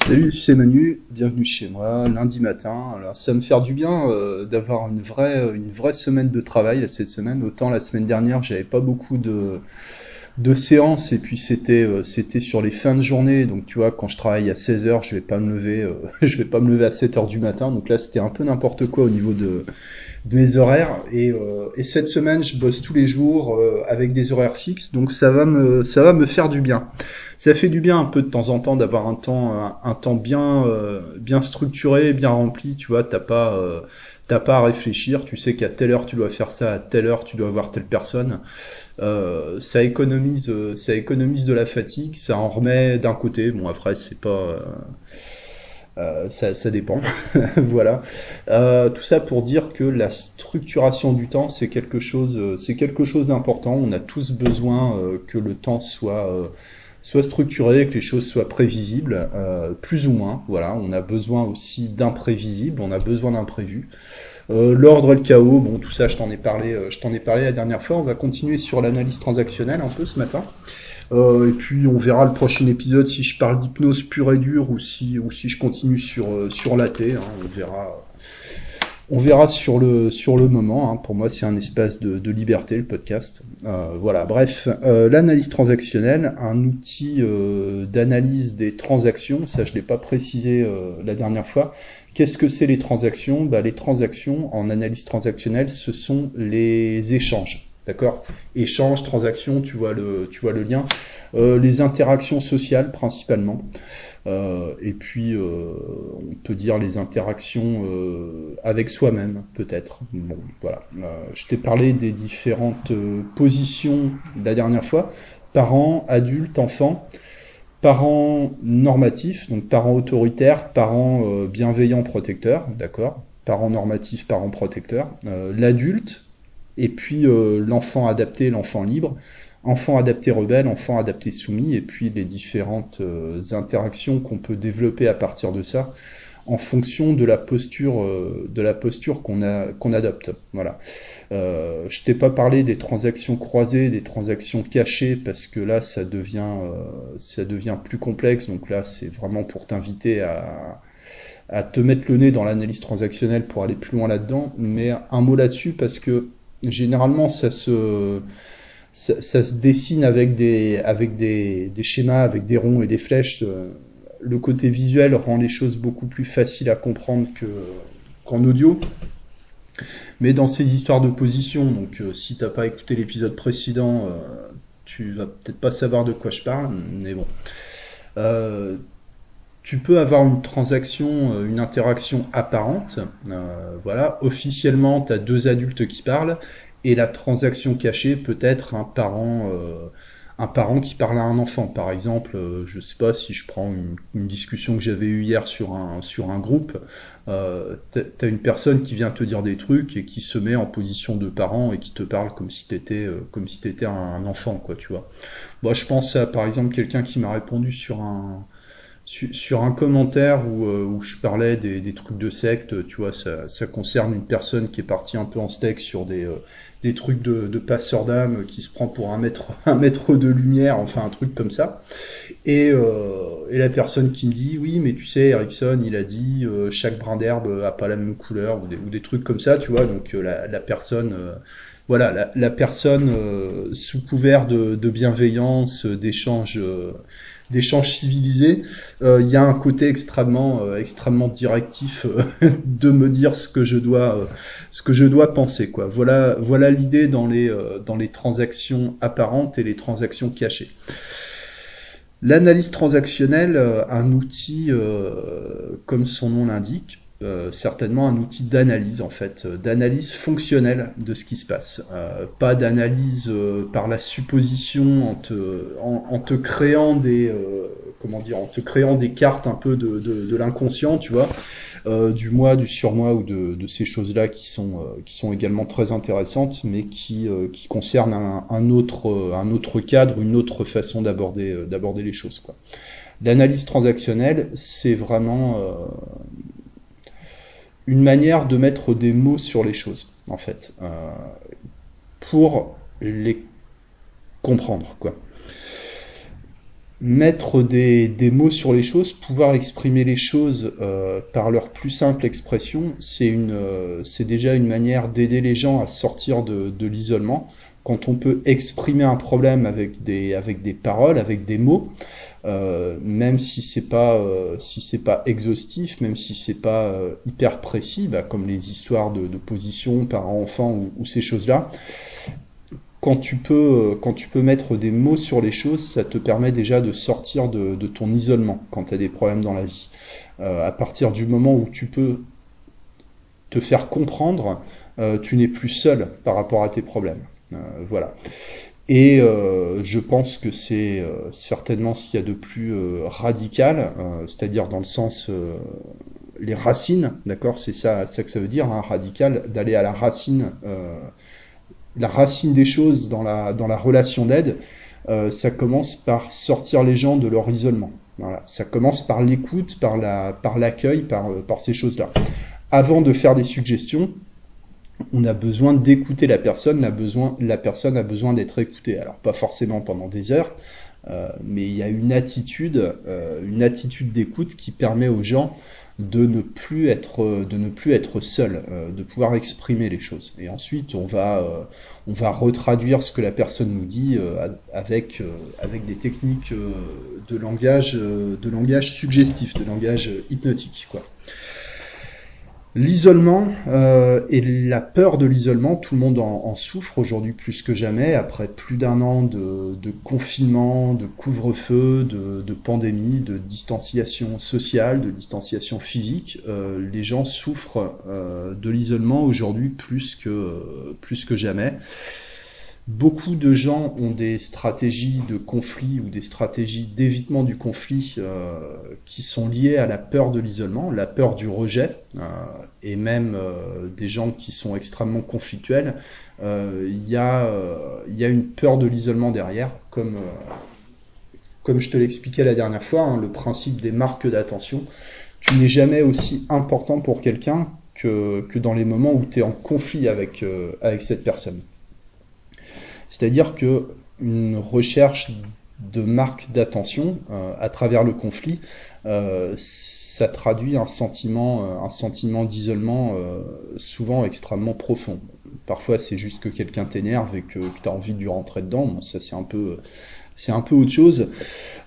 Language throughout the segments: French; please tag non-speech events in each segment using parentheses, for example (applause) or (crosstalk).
Salut, c'est Manu, bienvenue chez moi, lundi matin. Alors, ça me fait du bien euh, d'avoir une vraie, une vraie semaine de travail cette semaine. Autant la semaine dernière, j'avais pas beaucoup de, de séances et puis c'était euh, c'était sur les fins de journée. Donc tu vois, quand je travaille à 16 heures, je vais pas me lever, euh, (laughs) je vais pas me lever à 7 heures du matin. Donc là, c'était un peu n'importe quoi au niveau de, de mes horaires. Et, euh, et cette semaine, je bosse tous les jours euh, avec des horaires fixes. Donc ça va me ça va me faire du bien. Ça fait du bien un peu de temps en temps d'avoir un temps un, temps bien bien structuré, bien rempli. Tu vois, t'as pas t'as pas à réfléchir. Tu sais qu'à telle heure tu dois faire ça, à telle heure tu dois voir telle personne. Euh, ça économise ça économise de la fatigue. Ça en remet d'un côté. Bon après c'est pas euh, euh, ça, ça dépend. (laughs) voilà. Euh, tout ça pour dire que la structuration du temps, c'est quelque chose, euh, d'important. On a tous besoin euh, que le temps soit, euh, soit structuré, que les choses soient prévisibles, euh, plus ou moins. Voilà. On a besoin aussi d'imprévisibles. On a besoin d'imprévus. Euh, L'ordre et le chaos, bon, tout ça, je t'en ai parlé, euh, je t'en ai parlé la dernière fois. On va continuer sur l'analyse transactionnelle un peu ce matin. Euh, et puis on verra le prochain épisode si je parle d'hypnose pure et dure ou si ou si je continue sur sur l'AT. Hein, on verra. On verra sur le sur le moment. Hein. Pour moi, c'est un espace de, liberté le podcast. Euh, voilà. Bref, euh, l'analyse transactionnelle, un outil euh, d'analyse des transactions. Ça, je l'ai pas précisé la dernière fois. Qu'est-ce que c'est les transactions? Bah, Les transactions en analyse transactionnelle, ce sont les échanges. D'accord Échange, transaction, tu vois le, lien. Euh, les interactions sociales principalement. Euh, et puis, euh, on peut dire les interactions avec soi-même, peut-être. Voilà. Je t'ai parlé des différentes positions la dernière fois. Parents, adultes, enfants. Parents normatifs, donc parents autoritaires, parents bienveillants, protecteurs, d'accord Parents normatifs, parents protecteurs. L'adulte, et puis euh, l'enfant adapté, l'enfant libre, enfant adapté rebelle, enfant adapté soumis, et puis les différentes euh, interactions qu'on peut développer à partir de ça en fonction de la posture euh, de la posture qu'on qu'on adopte. Voilà. Je t'ai pas parlé des transactions croisées, des transactions cachées parce que là ça devient ça devient plus complexe. Donc là c'est vraiment pour t'inviter à à te mettre le nez dans l'analyse transactionnelle pour aller plus loin là-dedans. Mais un mot là-dessus parce que généralement ça se ça, se dessine avec des avec des, des schémas, avec des ronds et des flèches. euh, le côté visuel rend les choses beaucoup plus faciles à comprendre que qu'en audio. Mais dans ces histoires de position, donc euh, si t'as pas écouté l'épisode précédent, euh, tu vas peut-être pas savoir de quoi je parle, mais bon. Tu peux avoir une transaction, euh, une interaction apparente. Euh, voilà, officiellement, tu as deux adultes qui parlent, et la transaction cachée peut être un parent, euh, un parent qui parle à un enfant. Par exemple, je sais pas si je prends une, discussion que j'avais eue hier sur un, sur un groupe, tu as une personne qui vient te dire des trucs et qui se met en position de parent et qui te parle comme si t'étais, comme si t'étais un, un enfant, quoi, tu vois. Moi, je pense à, par exemple, quelqu'un qui m'a répondu sur un, sur, sur un commentaire où, euh, où je parlais des, des trucs de secte, tu vois, ça, ça concerne une personne qui est partie un peu en steak sur des, euh, des trucs de, de passeur d'âme qui se prend pour un maître, (laughs) un maître de lumière, enfin un truc comme ça. Et, euh, et la personne qui me dit, oui, mais tu sais, Erickson, il a dit, euh, chaque brin d'herbe a pas la même couleur, ou des, ou des trucs comme ça, tu vois, donc euh, la, la personne... euh, voilà, la, la personne euh, sous couvert de, de bienveillance, euh, d'échange, euh, d'échange civilisé, euh, il y a un côté extrêmement, euh, extrêmement directif euh, (laughs) de me dire ce que je dois, ce que je dois penser, quoi. Voilà, voilà l'idée dans les, dans les transactions apparentes et les transactions cachées. L'analyse transactionnelle, un outil, euh, comme son nom l'indique, euh, certainement un outil d'analyse en fait, euh, d'analyse fonctionnelle de ce qui se passe. Euh, pas d'analyse euh, par la supposition en te, en, en te créant des, euh, comment dire, en te créant des cartes un peu de, de, de l'inconscient, tu vois, du moi, du surmoi ou de, de ces choses-là qui sont, qui sont également très intéressantes, mais qui, qui concernent un, un autre, un autre cadre, une autre façon d'aborder, d'aborder les choses, quoi. L'analyse transactionnelle, c'est vraiment une manière de mettre des mots sur les choses, en fait, euh, pour les comprendre, quoi. mettre des, mots sur les choses, pouvoir exprimer les choses euh, par leur plus simple expression, euh, c'est déjà une manière d'aider les gens à sortir de l'isolement. Quand on peut exprimer un problème avec des, avec des paroles, avec des mots, euh, même si c'est pas, euh, si pas exhaustif, même si c'est pas euh, hyper précis, bah, comme les histoires de, position, parents-enfants ou, ou, ces choses-là, quand tu peux, quand tu peux mettre des mots sur les choses, ça te permet déjà de sortir de, de ton isolement quand tu as des problèmes dans la vie. À partir du moment où tu peux te faire comprendre, tu n'es plus seul par rapport à tes problèmes. Euh, voilà. Et euh, je pense que c'est euh, certainement ce qu'il y a de plus radical, c'est-à-dire dans le sens les racines, d'accord, c'est ça, que ça veut dire, hein, radical, d'aller à la racine la racine des choses dans la, dans la relation d'aide, ça commence par sortir les gens de leur isolement. Ça commence par l'écoute, par la, par l'accueil, par, par ces choses-là. Avant de faire des suggestions, on a besoin d'écouter la personne, la, besoin, la personne a besoin d'être écoutée. Alors pas forcément pendant des heures, euh, mais il y a une attitude, euh, une attitude d'écoute qui permet aux gens de ne plus être de ne plus être seul, euh, de pouvoir exprimer les choses. Et ensuite, on va euh, on va retraduire ce que la personne nous dit euh, avec avec des techniques de langage de langage suggestif, de langage hypnotique, quoi. L'isolement euh, et la peur de l'isolement, tout le monde en, souffre aujourd'hui plus que jamais, après plus d'un an de, confinement, de couvre-feu, de, de, pandémie, de distanciation sociale, de distanciation physique. Euh, les gens souffrent euh, de l'isolement aujourd'hui plus que, plus que jamais. Beaucoup de gens ont des stratégies de conflit ou des stratégies d'évitement du conflit euh, qui sont liées à la peur de l'isolement, la peur du rejet, euh, et même euh, des gens qui sont extrêmement conflictuels. Il y, a une peur de l'isolement derrière, comme, je te l'expliquais la dernière fois, hein, le principe des marques d'attention. Tu n'es jamais aussi important pour quelqu'un que, dans les moments où tu es en conflit avec cette personne. C'est-à-dire que une recherche de marque d'attention euh, à travers le conflit, euh, ça traduit un sentiment, euh, un sentiment d'isolement souvent extrêmement profond. Parfois, c'est juste que quelqu'un t'énerve et que, tu as envie de rentrer dedans. Ça, c'est un peu, autre chose.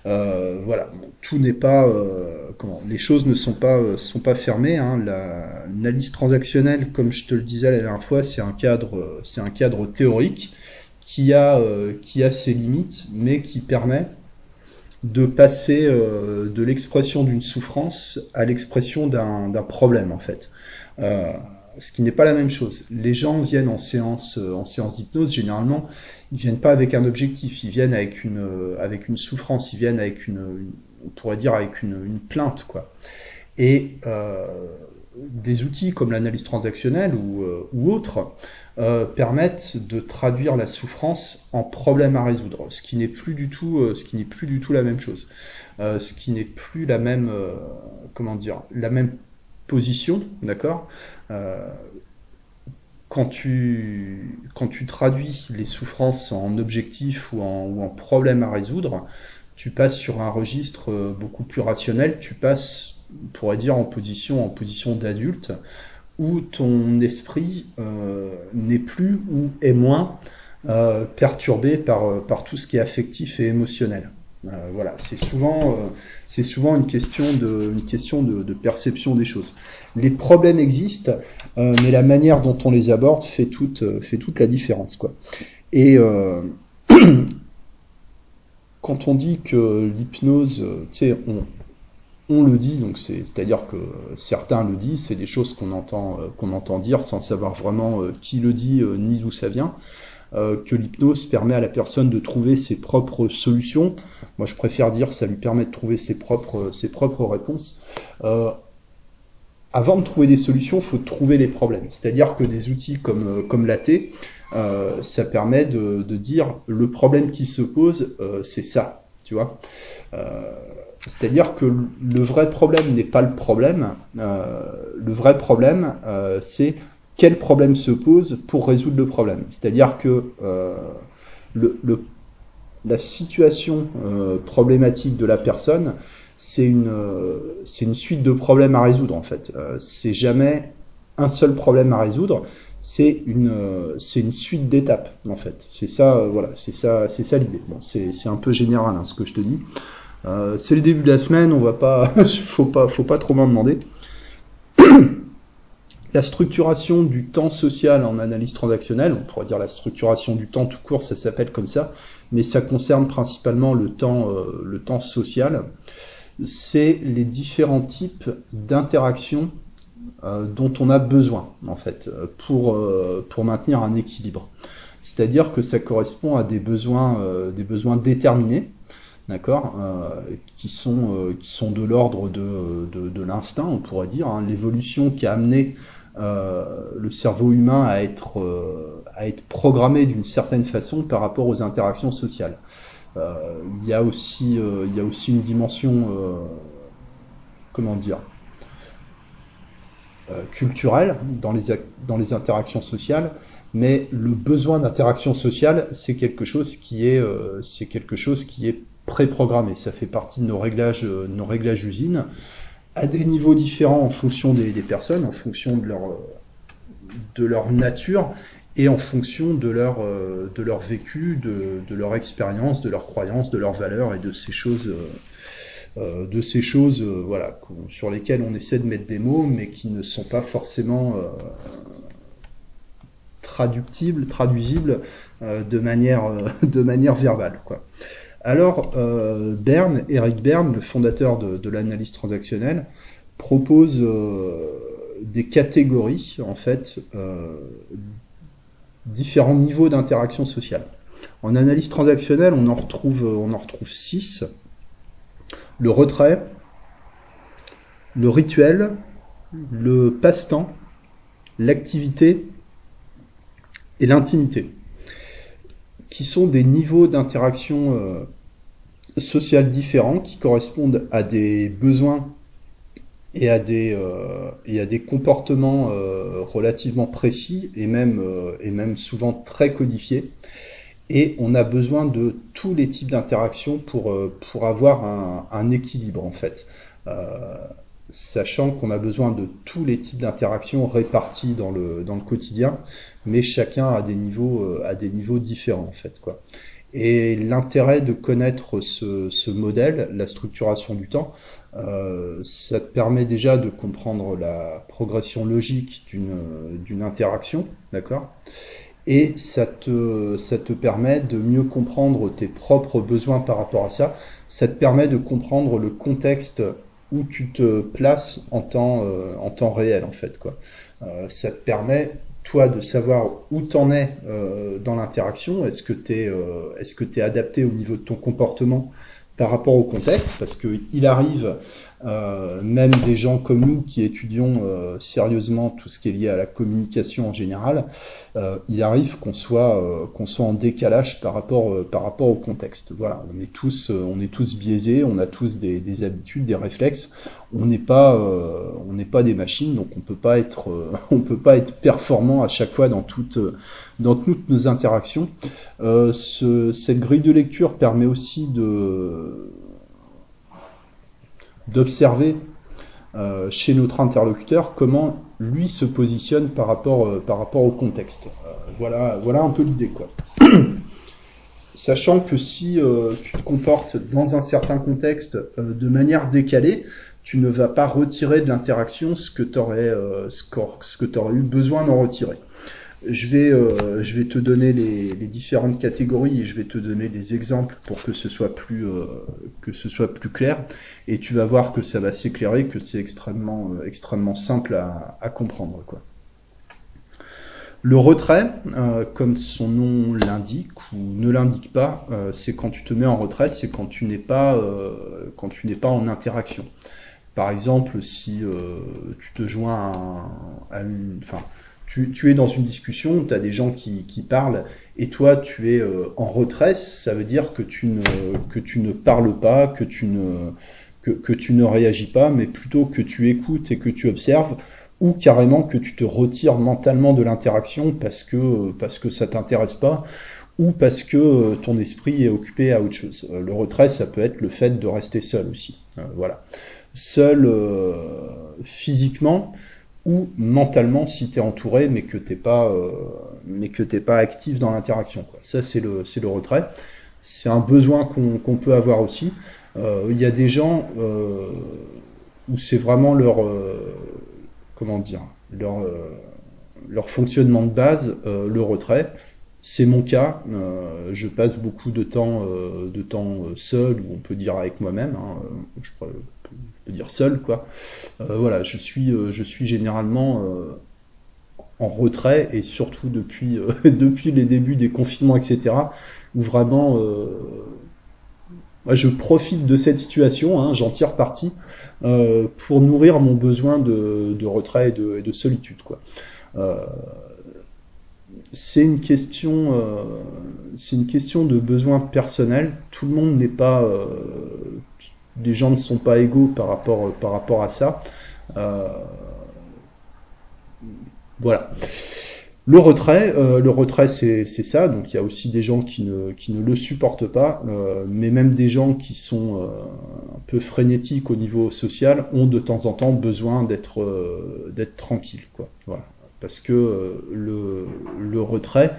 Voilà, tout n'est pas, les choses ne sont pas, sont pas fermées. Hein. L'analyse transactionnelle, comme je te le disais la dernière fois, c'est un cadre, c'est un cadre théorique qui a, euh, qui a ses limites, mais qui permet de passer euh, de l'expression d'une souffrance à l'expression d'un problème, en fait. Euh, ce qui n'est pas la même chose. Les gens viennent en séance, en séance d'hypnose, généralement, ils viennent pas avec un objectif, ils viennent avec une, avec une souffrance, ils viennent avec une, une on pourrait dire avec une, une plainte, quoi. Et des outils comme l'analyse transactionnelle ou, ou autres euh, permettent de traduire la souffrance en problème à résoudre, ce qui n'est plus du tout, euh, ce qui n'est plus du tout la même chose, euh, ce qui n'est plus la même, comment dire, la même position, d'accord. Quand tu, quand tu traduis les souffrances en objectif ou en, ou en problème à résoudre, tu passes sur un registre beaucoup plus rationnel, tu passes, on pourrait dire, en position, en position d'adulte, où ton esprit euh, n'est plus ou est moins euh, perturbé par, euh, par tout ce qui est affectif et émotionnel. Voilà, c'est souvent, souvent une question, de, une question de, perception des choses. Les problèmes existent, mais la manière dont on les aborde fait toute, fait toute la différence. Quoi. Et (clears throat) quand on dit que l'hypnose, tu on, on le dit, donc c'est-à-dire que certains le disent, c'est des choses qu'on entend, euh, qu'on entend dire sans savoir vraiment euh, qui le dit euh, ni d'où ça vient, que l'hypnose permet à la personne de trouver ses propres solutions. Moi, je préfère dire ça lui permet de trouver ses propres, ses propres réponses. avant de trouver des solutions, il faut trouver les problèmes. C'est-à-dire que des outils comme, comme l'AT, ça permet de, de, dire le problème qui se pose, c'est ça, tu vois. Euh, c'est-à-dire que le vrai problème n'est pas le problème. Euh, le vrai problème, euh, c'est quel problème se pose pour résoudre le problème. C'est-à-dire que euh, le, le, la situation problématique de la personne, c'est une, c'est une suite de problèmes à résoudre en fait. c'est jamais un seul problème à résoudre, c'est une, une suite d'étapes en fait. C'est ça, voilà, c'est ça, ça l'idée. Bon, c'est, un peu général hein, ce que je te dis. C'est le début de la semaine, on va (laughs) pas, faut pas, trop m'en demander. La structuration du temps social en analyse transactionnelle, on pourrait dire la structuration du temps tout court, ça s'appelle comme ça, mais ça concerne principalement le temps, euh, le temps social. C'est les différents types d'interactions euh, dont on a besoin, en fait, pour, euh, maintenir un équilibre. C'est-à-dire que ça correspond à des besoins déterminés, d'accord, qui sont qui sont de l'ordre de, de, l'instinct, on pourrait dire, hein. l'évolution qui a amené euh, le cerveau humain à être, euh, à être programmé d'une certaine façon par rapport aux interactions sociales. Euh, il, y a aussi, y a aussi une dimension, comment dire, culturelle dans les, dans les interactions sociales, mais le besoin d'interaction sociale, c'est quelque chose qui est, c'est quelque chose qui est préprogrammé. Ça fait partie de nos réglages, nos réglages usines à des niveaux différents en fonction des, personnes, en fonction de leur, de leur nature et en fonction de leur, de leur vécu, de, de leur expérience, de leurs croyances, de leurs valeurs et de ces choses, euh, de ces choses euh, voilà, sur lesquelles on essaie de mettre des mots, mais qui ne sont pas forcément euh, traductibles, traduisibles de, manière, (laughs) de manière verbale. Quoi. Alors, euh, Eric Bern, le fondateur de, l'analyse transactionnelle, propose euh, des catégories, en fait, euh, différents niveaux d'interaction sociale. En analyse transactionnelle, on en retrouve, on en retrouve six. Le retrait, le rituel, le passe-temps, l'activité et l'intimité qui sont des niveaux d'interaction euh, sociale différents qui correspondent à des besoins et à des, euh, et à des comportements euh, relativement précis et même, et même souvent très codifiés. Et on a besoin de tous les types d'interactions pour, pour avoir un, un, équilibre en fait sachant qu'on a besoin de tous les types d'interactions répartis dans le, dans le quotidien, mais chacun a des niveaux, euh, des niveaux différents en fait. Quoi. Et l'intérêt de connaître ce, ce, modèle, la structuration du temps, euh, ça te permet déjà de comprendre la progression logique d'une interaction, d'accord? Et ça te, ça te permet de mieux comprendre tes propres besoins par rapport à ça. Ça te permet de comprendre le contexte où tu te places en temps, euh, en temps réel, en fait. Quoi. Euh, ça te permet, toi, de savoir où t'en es euh, dans l'interaction. Est-ce que tu es, est-ce que es adapté au niveau de ton comportement par rapport au contexte, parce qu'il arrive euh, même des gens comme nous qui étudions euh, sérieusement tout ce qui est lié à la communication en général, euh, il arrive qu'on soit qu'on soit en décalage par rapport par rapport au contexte. Voilà, on est tous on est tous biaisés, on a tous des, des habitudes, des réflexes. On n'est pas on n'est pas des machines, donc on peut pas être (laughs) on peut pas être performant à chaque fois dans toutes dans toutes nos interactions. Ce, cette grille de lecture permet aussi de d'observer euh, chez notre interlocuteur comment lui se positionne par rapport, euh, par rapport au contexte. Euh, voilà, voilà un peu l'idée. quoi. (clears throat) Sachant que si tu te comportes dans un certain contexte de manière décalée, tu ne vas pas retirer de l'interaction ce que tu aurais, eu besoin d'en retirer. Je vais, euh, je vais te donner les, différentes catégories et je vais te donner des exemples pour que ce soit plus, euh, que ce soit plus clair. Et tu vas voir que ça va s'éclairer, que c'est extrêmement, euh, extrêmement simple à, comprendre. Quoi. Le retrait, comme son nom l'indique ou ne l'indique pas, c'est quand tu te mets en retrait, c'est quand tu n'es pas, quand tu n'es pas en interaction. Par exemple, si tu te joins à, à une, enfin, tu, es dans une discussion, tu as des gens qui, parlent, et toi, tu es euh, en retrait, ça veut dire que tu ne, que tu ne parles pas, que tu ne, que, tu ne réagis pas, mais plutôt que tu écoutes et que tu observes, ou carrément que tu te retires mentalement de l'interaction parce que, parce que ça t'intéresse pas, ou parce que ton esprit est occupé à autre chose. le retrait, ça peut être le fait de rester seul aussi. voilà. Seul physiquement, ou mentalement si tu es entouré mais que t'es pas euh, mais que t'es pas actif dans l'interaction ça c'est le c'est le retrait. C'est un besoin qu'on peut avoir aussi. Euh, il y a des gens euh, où c'est vraiment leur comment dire leur leur fonctionnement de base le retrait. C'est mon cas. Je passe beaucoup de temps de temps seul ou on peut dire avec moi-même hein, de dire seul, quoi. Euh, voilà, je suis, euh, je suis généralement euh, en retrait et surtout depuis, (laughs) depuis les débuts des confinements, etc., où vraiment je profite de cette situation, hein, j'en tire parti pour nourrir mon besoin de, retrait et de, solitude. Quoi. c'est une question, c'est une question de besoin personnel. Tout le monde n'est pas les gens ne sont pas égaux par rapport, euh, par rapport à ça. Euh, voilà. Le retrait, euh, le retrait c'est ça, donc il y a aussi des gens qui ne, qui ne le supportent pas, mais même des gens qui sont un peu frénétiques au niveau social ont de temps en temps besoin d'être d'être tranquilles. Quoi. Voilà. Parce que le, le retrait,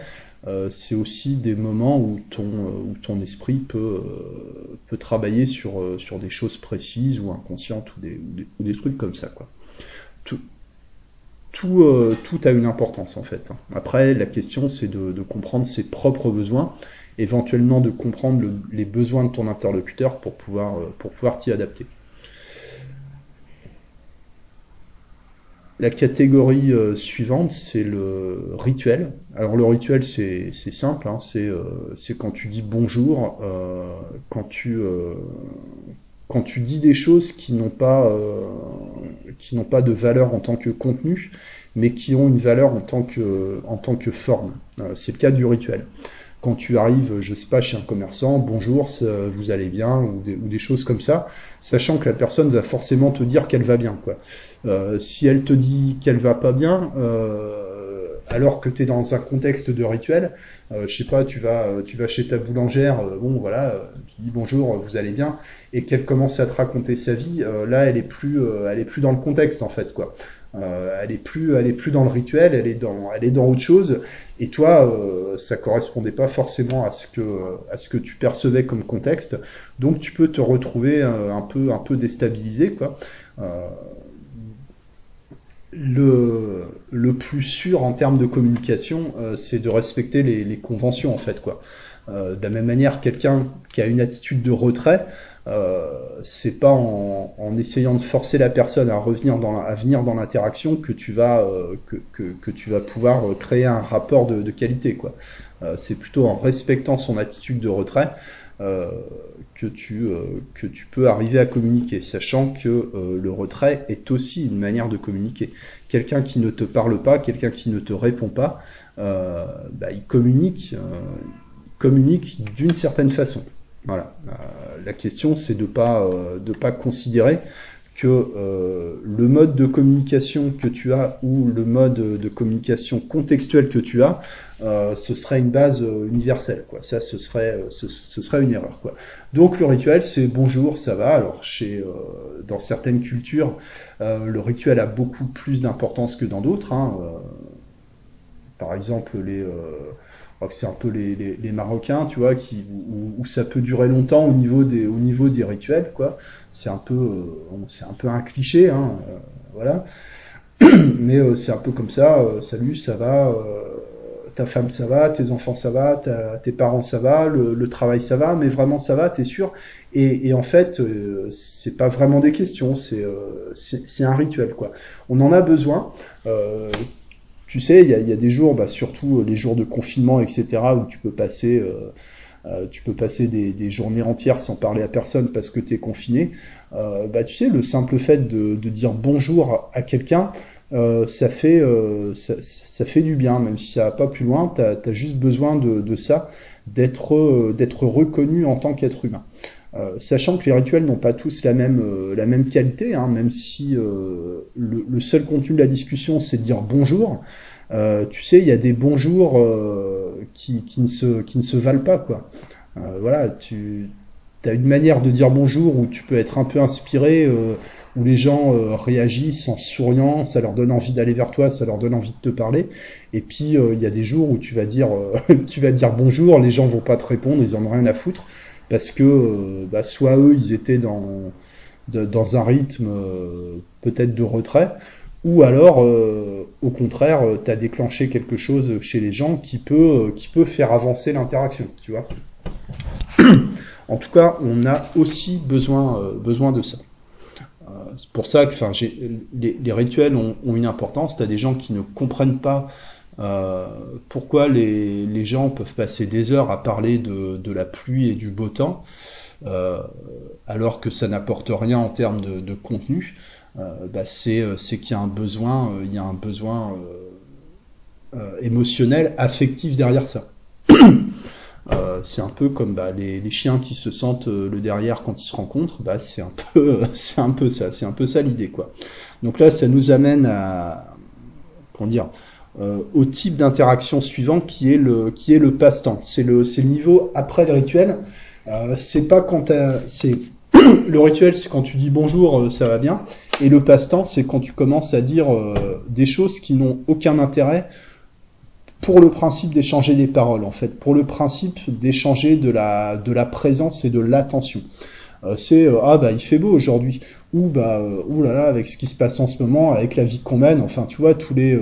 euh, c'est aussi des moments où ton, euh, où ton esprit peut, euh, peut travailler sur, sur des choses précises ou inconscientes ou des, ou des, trucs comme ça. Quoi. Tout, tout, tout, a une importance en fait. Hein. Après, la question c'est de, de, comprendre ses propres besoins, éventuellement de comprendre les besoins de ton interlocuteur pour pouvoir, pour pouvoir t'y adapter. La catégorie euh, suivante, c'est le rituel. Alors le rituel, c'est simple, hein, euh, c'est quand tu dis bonjour, euh, quand, tu, quand tu dis des choses qui n'ont pas, pas de valeur en tant que contenu, mais qui ont une valeur en tant que, en tant que forme. c'est le cas du rituel quand tu arrives, je sais pas, chez un commerçant, bonjour, vous allez bien, ou des, choses comme ça, sachant que la personne va forcément te dire qu'elle va bien. Quoi. Euh, si elle te dit qu'elle va pas bien, euh, alors que tu es dans un contexte de rituel, euh, je sais pas, tu vas, tu vas chez ta boulangère, bon voilà, tu dis bonjour, vous allez bien, et qu'elle commence à te raconter sa vie, là elle est plus, elle est plus dans le contexte en fait quoi. Euh, elle est plus, elle est plus dans le rituel, elle est dans, elle est dans autre chose. Et toi, euh, ça correspondait pas forcément à ce que, à ce que tu percevais comme contexte. Donc tu peux te retrouver un, peu, un peu déstabilisé, quoi. Euh, le, le plus sûr en termes de communication, euh, c'est de respecter les, les, conventions, en fait, quoi. Euh, de la même manière, quelqu'un qui a une attitude de retrait, euh, c'est pas en, essayant de forcer la personne à revenir dans à venir dans l'interaction que tu vas euh, que, que, tu vas pouvoir créer un rapport de, qualité quoi. Euh, c'est plutôt en respectant son attitude de retrait que tu que tu peux arriver à communiquer, sachant que le retrait est aussi une manière de communiquer. Quelqu'un qui ne te parle pas, quelqu'un qui ne te répond pas, bah, il communique, il communique d'une certaine façon. Voilà. Euh, la question, c'est de pas euh, de pas considérer que euh, le mode de communication que tu as ou le mode de communication contextuel que tu as, ce serait une base universelle. Quoi. Ça, ce serait, ce, serait une erreur. Quoi. Donc le rituel, c'est bonjour, ça va. Alors chez, dans certaines cultures, le rituel a beaucoup plus d'importance que dans d'autres. Hein. par exemple, les que c'est un peu les, les, Marocains, tu vois, qui, où, ça peut durer longtemps au niveau des, au rituels, quoi. C'est un peu, euh, c'est un peu un cliché, hein, euh, voilà. (clears throat) Mais euh, c'est un peu comme ça. salut, ça va. ta femme, ça va. Tes enfants, ça va. tes parents, ça va. Le, travail, ça va. Mais vraiment, ça va. T'es sûr et, et, en fait, c'est pas vraiment des questions. C'est, c'est un rituel, quoi. On en a besoin tu sais, il y a, des jours, bah, surtout euh, les jours de confinement, etc., où tu peux passer, euh, euh, tu peux passer des, journées entières sans parler à personne parce que tu es confiné. bah, tu sais, le simple fait de, dire bonjour à quelqu'un, ça, fait, du bien, même si ça va pas plus loin, tu as, juste besoin de, ça, d'être reconnu en tant qu'être humain. Sachant que les rituels n'ont pas tous la même, la même qualité, hein, même si le, seul contenu de la discussion c'est de dire bonjour, euh, tu sais, il y a des bonjours euh, qui, qui, ne se, qui ne se valent pas, quoi. voilà, tu as une manière de dire bonjour où tu peux être un peu inspiré, où les gens euh, réagissent en souriant, ça leur donne envie d'aller vers toi, ça leur donne envie de te parler. Et puis euh, il y a des jours où tu vas dire, euh, (laughs) tu vas dire bonjour, les gens vont pas te répondre, ils en ont rien à foutre parce que bah, soit eux ils étaient dans un rythme peut-être de retrait, ou alors au contraire tu as déclenché quelque chose chez les gens qui peut faire avancer l'interaction, tu vois. (clears throat) en tout cas, on a aussi besoin de ça c'est pour ça que les, les, rituels ont, une importance. Tu as des gens qui ne comprennent pas euh, pourquoi les, gens peuvent passer des heures à parler de, la pluie et du beau temps, euh, alors que ça n'apporte rien en termes de, contenu. Euh, bah c'est qu'il y a un besoin, il y a un besoin émotionnel, affectif derrière ça. Euh, c'est un peu comme bah, les, chiens qui se sentent euh, le derrière quand ils se rencontrent. Bah, c'est un peu, (laughs) un peu ça, c'est un peu ça l'idée, quoi. Donc là, ça nous amène à, comment dire, euh, au type d'interaction suivant qui est le, le passe-temps. C'est le, le niveau après le rituel. C'est pas quand c'est (coughs) le rituel, c'est quand tu dis bonjour, ça va bien. Et le passe-temps, c'est quand tu commences à dire des choses qui n'ont aucun intérêt pour le principe d'échanger des paroles, en fait, pour le principe d'échanger de la, de la présence et de l'attention. Euh, c'est euh, ah bah il fait beau aujourd'hui. Ou bah euh, là là avec ce qui se passe en ce moment avec la vie qu'on mène. Enfin tu vois tous les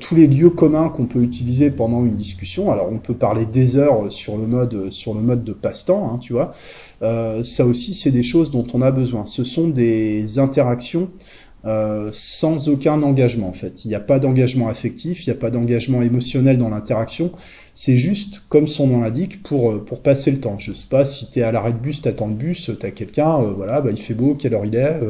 tous les lieux communs qu'on peut utiliser pendant une discussion. Alors on peut parler des heures sur le mode sur le mode de passe-temps hein, tu vois. Ça aussi c'est des choses dont on a besoin. Ce sont des interactions euh, sans aucun engagement en fait. Il n'y a pas d'engagement affectif, il n'y a pas d'engagement émotionnel dans l'interaction. C'est juste, comme son nom l'indique, pour, euh, pour passer le temps. Je sais pas, si tu es à l'arrêt de bus, t'attends le bus, t'as quelqu'un, euh, voilà, bah, il fait beau, quelle heure il est,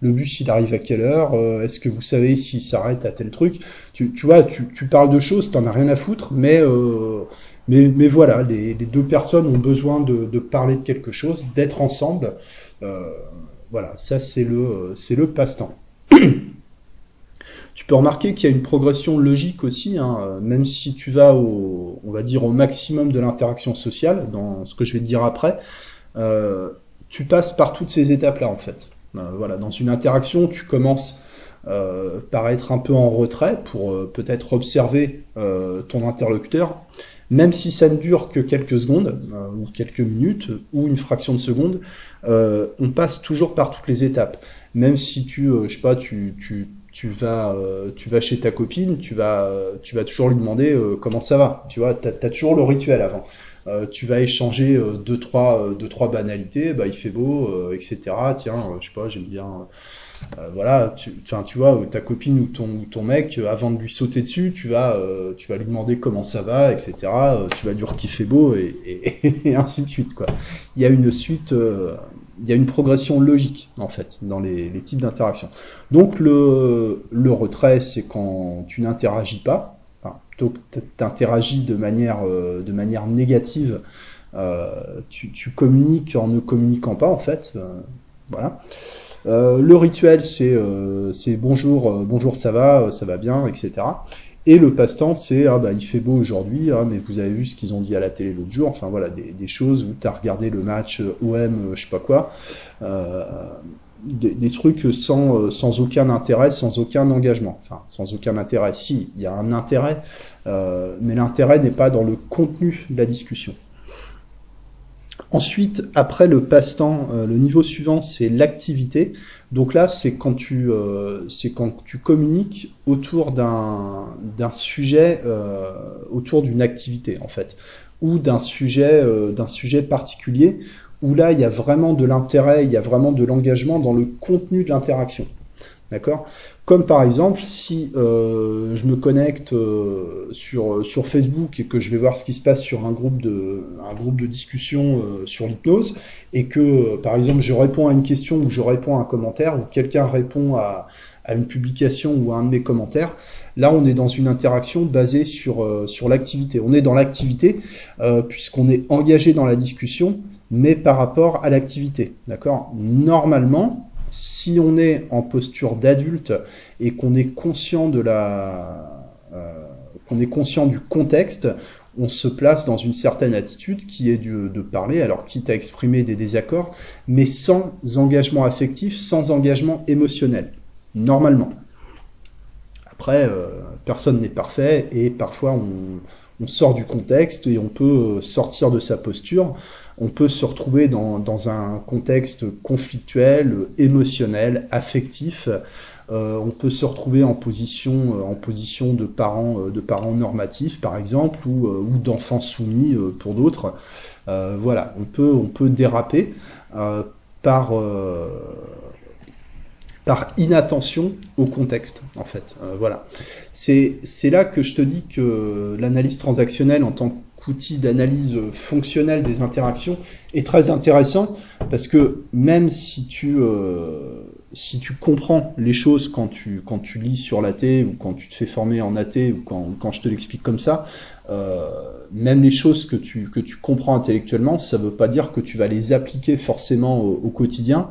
le bus il arrive à quelle heure, est-ce que vous savez s'il s'arrête à tel truc tu, tu vois, tu, tu parles de choses, t'en as rien à foutre, mais... mais, mais voilà, les, les, deux personnes ont besoin de, de parler de quelque chose, d'être ensemble. voilà, ça c'est le, c'est le passe-temps. (clears throat) tu peux remarquer qu'il y a une progression logique aussi, hein, même si tu vas au, on va dire au maximum de l'interaction sociale, dans ce que je vais te dire après, euh, tu passes par toutes ces étapes-là en fait. Euh, voilà, dans une interaction, tu commences euh, par être un peu en retrait pour peut-être observer ton interlocuteur, même si ça ne dure que quelques secondes ou quelques minutes ou une fraction de seconde, on passe toujours par toutes les étapes même si tu, euh, je sais pas, tu, tu, tu vas, euh, tu vas chez ta copine, tu vas, euh, tu vas toujours lui demander comment ça va. Tu vois, t'as as toujours le rituel avant. tu vas échanger deux trois deux trois banalités bah il fait beau etc tiens je sais pas j'aime bien voilà tu tu vois ta copine ou ton ton mec avant de lui sauter dessus tu vas tu vas lui demander comment ça va etc tu vas dire qu'il fait beau et, et, (laughs) et, ainsi de suite quoi il y a une suite il y a une progression logique en fait dans les, types d'interactions. Donc le, le retrait, c'est quand tu n'interagis pas, enfin, plutôt que tu interagis de manière, euh, de manière négative, euh, tu, tu, communiques en ne communiquant pas en fait. Euh, voilà. Le rituel, c'est bonjour, bonjour, ça va, ça va bien, etc. Et le passe-temps, c'est ah bah il fait beau aujourd'hui, hein, mais vous avez vu ce qu'ils ont dit à la télé l'autre jour. Enfin voilà, des, choses où tu as regardé le match euh, OM, euh, je sais pas quoi, euh, des, trucs sans, euh, sans aucun intérêt, sans aucun engagement. Enfin, sans aucun intérêt. Si, il y a un intérêt, euh, mais l'intérêt n'est pas dans le contenu de la discussion. Ensuite, après le passe-temps, le niveau suivant, c'est l'activité. Donc là, c'est quand tu, euh, quand tu communiques autour d'un d'un sujet, euh, autour d'une activité en fait, ou d'un sujet, euh, d'un sujet particulier, où là, il y a vraiment de l'intérêt, il y a vraiment de l'engagement dans le contenu de l'interaction. D'accord? Comme par exemple, si euh, je me connecte euh, sur, sur Facebook et que je vais voir ce qui se passe sur un groupe de, un groupe de discussion euh, sur l'hypnose, et que, par exemple, je réponds à une question ou je réponds à un commentaire, ou quelqu'un répond à, à une publication ou à un de mes commentaires, là, on est dans une interaction basée sur, euh, sur l'activité. On est dans l'activité euh, puisqu'on est engagé dans la discussion, mais par rapport à l'activité. D'accord? Normalement, si on est en posture d'adulte et qu'on est conscient de la euh, qu'on est conscient du contexte, on se place dans une certaine attitude qui est de, parler, alors quitte à exprimer des désaccords, mais sans engagement affectif, sans engagement émotionnel, normalement. Après, euh, personne n'est parfait et parfois on, sort du contexte et on peut euh, sortir de sa posture, on peut se retrouver dans, un contexte conflictuel, émotionnel, affectif, euh, on peut se retrouver en position, euh, en position de parents, euh, de parents normatifs, par exemple, ou, ou d'enfants soumis pour d'autres. voilà, on peut, on peut déraper par par inattention au contexte, en fait. voilà. C'est là que je te dis que l'analyse transactionnelle en tant qu'outil d'analyse fonctionnelle des interactions est très intéressant parce que même si tu si tu comprends les choses quand tu, quand tu lis sur l'AT ou quand tu te fais former en AT ou quand, quand je te l'explique comme ça, euh, même les choses que tu, que tu comprends intellectuellement, ça ne veut pas dire que tu vas les appliquer forcément au, quotidien,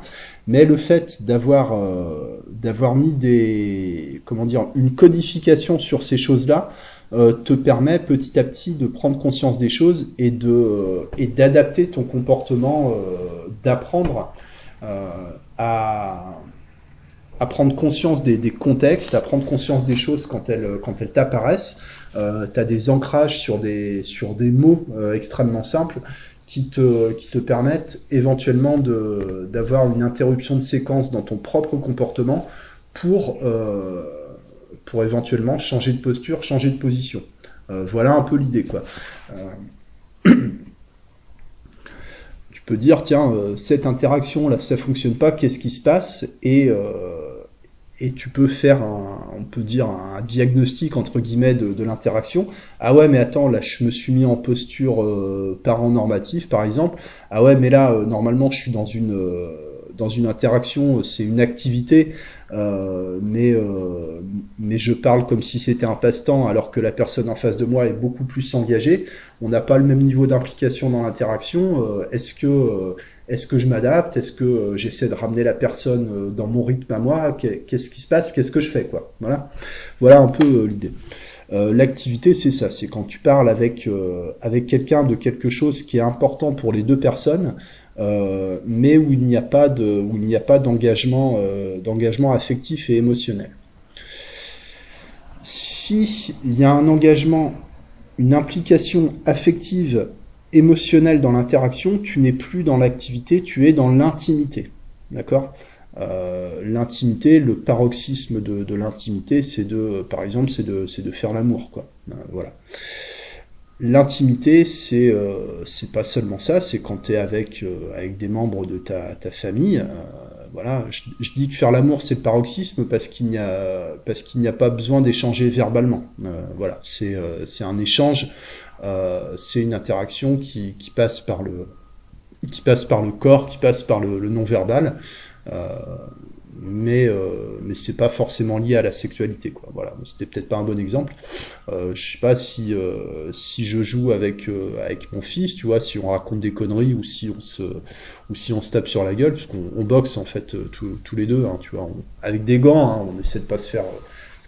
mais le fait d'avoir euh, d'avoir mis des comment dire une codification sur ces choses-là euh, te permet petit à petit de prendre conscience des choses et de et d'adapter ton comportement, euh, d'apprendre à à prendre conscience des, contextes, à prendre conscience des choses quand elles, quand elles t'apparaissent. Euh, tu as des ancrages sur des, sur des mots euh, extrêmement simples qui te, qui te permettent éventuellement d'avoir une interruption de séquence dans ton propre comportement pour, euh, pour éventuellement changer de posture, changer de position. Euh, voilà un peu l'idée. quoi. Euh, (clears throat) tu peux dire, tiens, cette interaction là, ça fonctionne pas, qu'est-ce qui se passe? Et et tu peux faire un, on peut dire un diagnostic entre guillemets de, l'interaction. Ah ouais, mais attends, là je me suis mis en posture euh, parent normatif par exemple. Ah ouais, mais là euh, normalement je suis dans une euh, dans une interaction, c'est une activité, euh, mais mais je parle comme si c'était un passe-temps alors que la personne en face de moi est beaucoup plus engagée. On n'a pas le même niveau d'implication dans l'interaction. Est-ce que est-ce que je m'adapte? Est-ce que euh, j'essaie de ramener la personne euh, dans mon rythme à moi? Qu'est-ce qui se passe? Qu'est-ce que je fais quoi? Voilà, voilà un peu euh, l'idée. L'activité, c'est ça, c'est quand tu parles avec avec quelqu'un de quelque chose qui est important pour les deux personnes, mais où il n'y a pas de où il n'y a pas d'engagement d'engagement affectif et émotionnel. Si il y a un engagement, une implication affective émotionnel dans l'interaction, tu n'es plus dans l'activité, tu es dans l'intimité. D'accord? Euh, L'intimité, le paroxysme de, de l'intimité, c'est de, par exemple, c'est de, de faire l'amour, quoi. Euh, voilà. L'intimité, c'est euh, pas seulement ça, c'est quand tu es avec, euh, avec des membres de ta, ta famille. Euh, voilà, je, je, dis que faire l'amour, c'est le paroxysme parce qu'il n'y a, qu'il n'y a pas besoin d'échanger verbalement. voilà, c'est c'est un échange euh, c'est une interaction qui, qui, passe par le qui passe par le corps, qui passe par le, le non verbal. Euh, mais euh, mais c'est pas forcément lié à la sexualité quoi. Voilà. C'était peut-être pas un bon exemple. Euh, je sais pas si euh, si je joue avec euh, avec mon fils tu vois si on raconte des conneries ou si on se ou si on se tape sur la gueule parce qu'on on boxe en fait euh, tous les deux hein, tu vois. Avec des gants hein, on essaie de pas se faire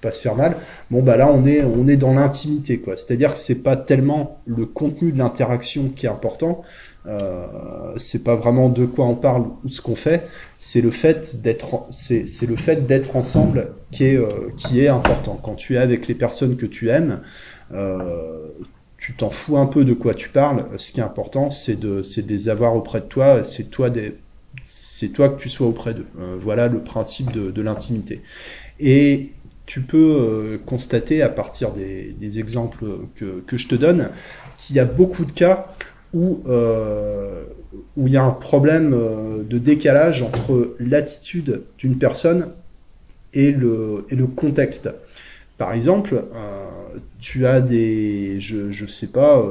pas se faire mal. Bon bah là on est on est dans l'intimité quoi. C'est-à-dire que c'est pas tellement le contenu de l'interaction qui est important. Euh, c'est pas vraiment de quoi on parle ou ce qu'on fait. C'est le fait d'être c'est c'est le fait d'être ensemble qui est euh, qui est important. Quand tu es avec les personnes que tu aimes. Euh, tu t'en fous un peu de quoi tu parles. Ce qui est important, c'est de, c'est de les avoir auprès de toi. C'est toi des, c'est toi que tu sois auprès d'eux. Voilà le principe de, de l'intimité. Et tu peux euh, constater à partir des, exemples que, que, je te donne qu'il y a beaucoup de cas où, euh, où il y a un problème euh, de décalage entre l'attitude d'une personne et le, et le contexte. Par exemple, tu as des, je, je sais pas,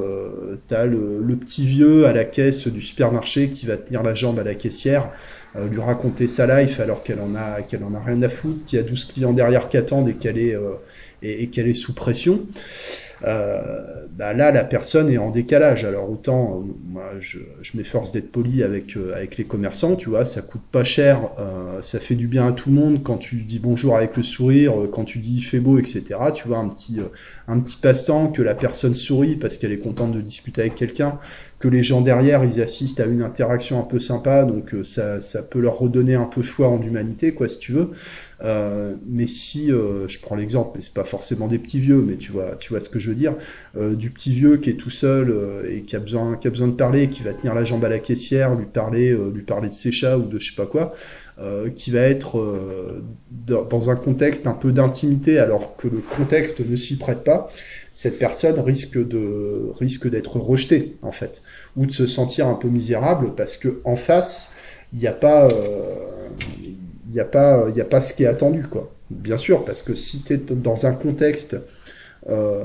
tu as le, le, petit vieux à la caisse du supermarché qui va tenir la jambe à la caissière euh, lui raconter sa life alors qu'elle en a qu'elle en a rien à foutre, qu'il y a 12 clients derrière qui attendent et qu'elle est euh, et, qu'elle est sous pression. euh, bah là la personne est en décalage. Alors autant moi je, je m'efforce d'être poli avec avec les commerçants, tu vois, ça coûte pas cher, ça fait du bien à tout le monde quand tu dis bonjour avec le sourire, quand tu dis il fait beau, etc. Tu vois un petit un petit passe-temps que la personne sourit parce qu'elle est contente de discuter avec quelqu'un, que les gens derrière ils assistent à une interaction un peu sympa, donc ça ça peut leur redonner un peu foi en humanité quoi si tu veux. Euh, mais si, euh, je prends l'exemple, mais c'est pas forcément des petits vieux, mais tu vois, tu vois ce que je veux dire, euh, du petit vieux qui est tout seul et qui a besoin, qui a besoin de parler, qui va tenir la jambe à la caissière, lui parler, lui parler de ses chats ou de je sais pas quoi, qui va être dans un contexte un peu d'intimité alors que le contexte ne s'y prête pas, cette personne risque de risque d'être rejetée en fait, ou de se sentir un peu misérable parce que en face il n'y a pas il a, pas, a pas ce qui est attendu, quoi. Bien sûr, parce que si tu es dans un contexte euh,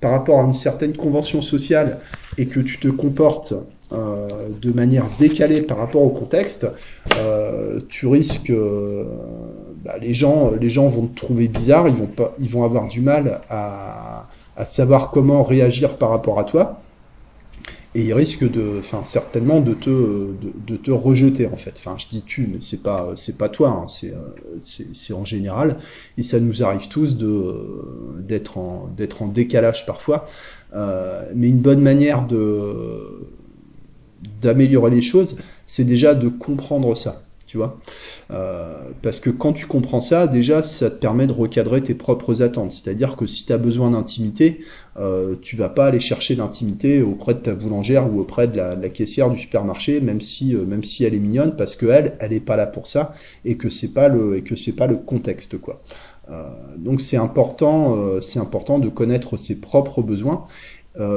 par rapport à une certaine convention sociale et que tu te comportes euh, de manière décalée par rapport au contexte, euh, tu risques, bah, les gens, les gens vont te trouver bizarre, ils vont ils vont avoir du mal à, à savoir comment réagir par rapport à toi et il risque de, enfin certainement de te, de, te rejeter en fait. Enfin, je dis tu, mais c'est pas, c'est pas toi, hein. c'est, en général, et ça nous arrive tous d'être en, d'être en décalage parfois. Euh, mais une bonne manière de d'améliorer les choses, c'est déjà de comprendre ça tu vois. Euh, parce que quand tu comprends ça, déjà, ça te permet de recadrer tes propres attentes. C'est-à-dire que si tu as besoin d'intimité, euh, tu vas pas aller chercher l'intimité auprès de ta boulangère ou auprès de la, caissière du supermarché, même si, euh, même si elle est mignonne, parce que elle, elle est pas là pour ça et que c'est pas et que c'est pas le contexte, quoi. Euh, donc c'est important, c'est important de connaître ses propres besoins.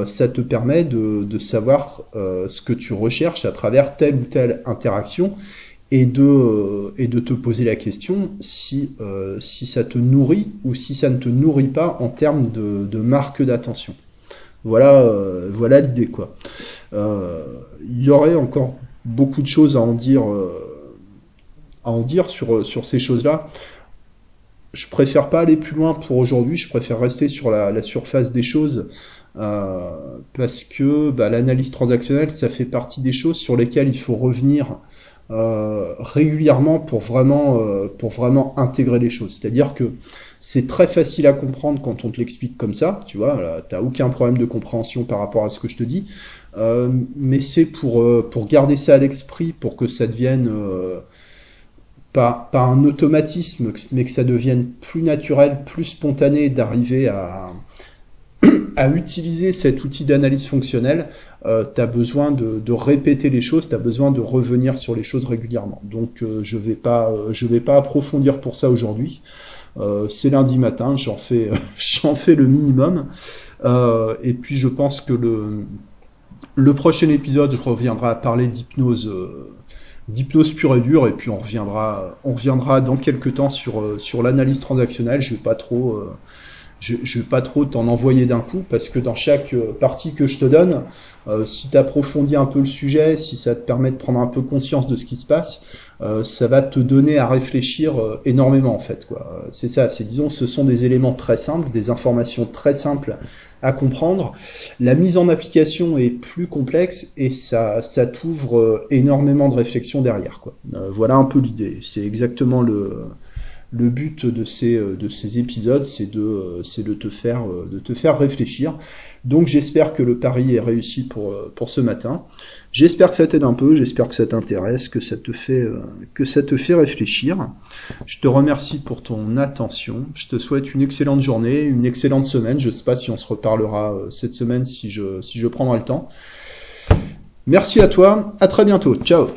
Ça te permet de, de savoir ce que tu recherches à travers telle ou telle interaction et de, et de te poser la question si, euh, si ça te nourrit ou si ça ne te nourrit pas en termes de, de marque d'attention. Voilà, euh, voilà l'idée quoi. Euh, il y aurait encore beaucoup de choses à en dire, à en dire sur, sur ces choses-là. Je préfère pas aller plus loin pour aujourd'hui. Je préfère rester sur la surface des choses. Parce que bah, l'analyse transactionnelle, ça fait partie des choses sur lesquelles il faut revenir euh, régulièrement pour vraiment, euh, pour vraiment intégrer les choses. C'est-à-dire que c'est très facile à comprendre quand on te l'explique comme ça, tu vois, t'as aucun problème de compréhension par rapport à ce que je te dis, euh, mais c'est pour, pour garder ça à l'esprit, pour que ça devienne pas, pas un automatisme, mais que ça devienne plus naturel, plus spontané d'arriver à, à utiliser cet outil d'analyse fonctionnelle, euh, tu as besoin de, répéter les choses, tu as besoin de revenir sur les choses régulièrement. Donc euh, je vais pas euh, vais pas approfondir pour ça aujourd'hui. Euh, c'est lundi matin, j'en fais (laughs) j'en fais le minimum. et puis je pense que le le prochain épisode, je reviendrai à parler d'hypnose d'hypnose pure et dure et puis on reviendra on reviendra dans quelques temps sur sur l'analyse transactionnelle, je vais pas trop je ne vais pas trop t'en envoyer d'un coup parce que dans chaque euh, partie que je te donne, euh, si tu approfondis un peu le sujet, si ça te permet de prendre un peu conscience de ce qui se passe, euh, ça va te donner à réfléchir énormément en fait. quoi. C'est ça, c'est disons, ce sont des éléments très simples, des informations très simples à comprendre. La mise en application est plus complexe et ça, ça t'ouvre énormément de réflexion derrière. Quoi. voilà un peu l'idée. C'est exactement le le but de ces, euh, de ces épisodes, c'est de, euh, de, te faire, euh, de te faire réfléchir. Donc j'espère que le pari est réussi pour, pour ce matin. J'espère que ça t'aide un peu, j'espère que ça t'intéresse, que ça te fait que ça te fait réfléchir. Je te remercie pour ton attention. Je te souhaite une excellente journée, une excellente semaine. Je ne sais pas si on se reparlera cette semaine si je si je prendrai le temps. Merci à toi, à très bientôt. Ciao.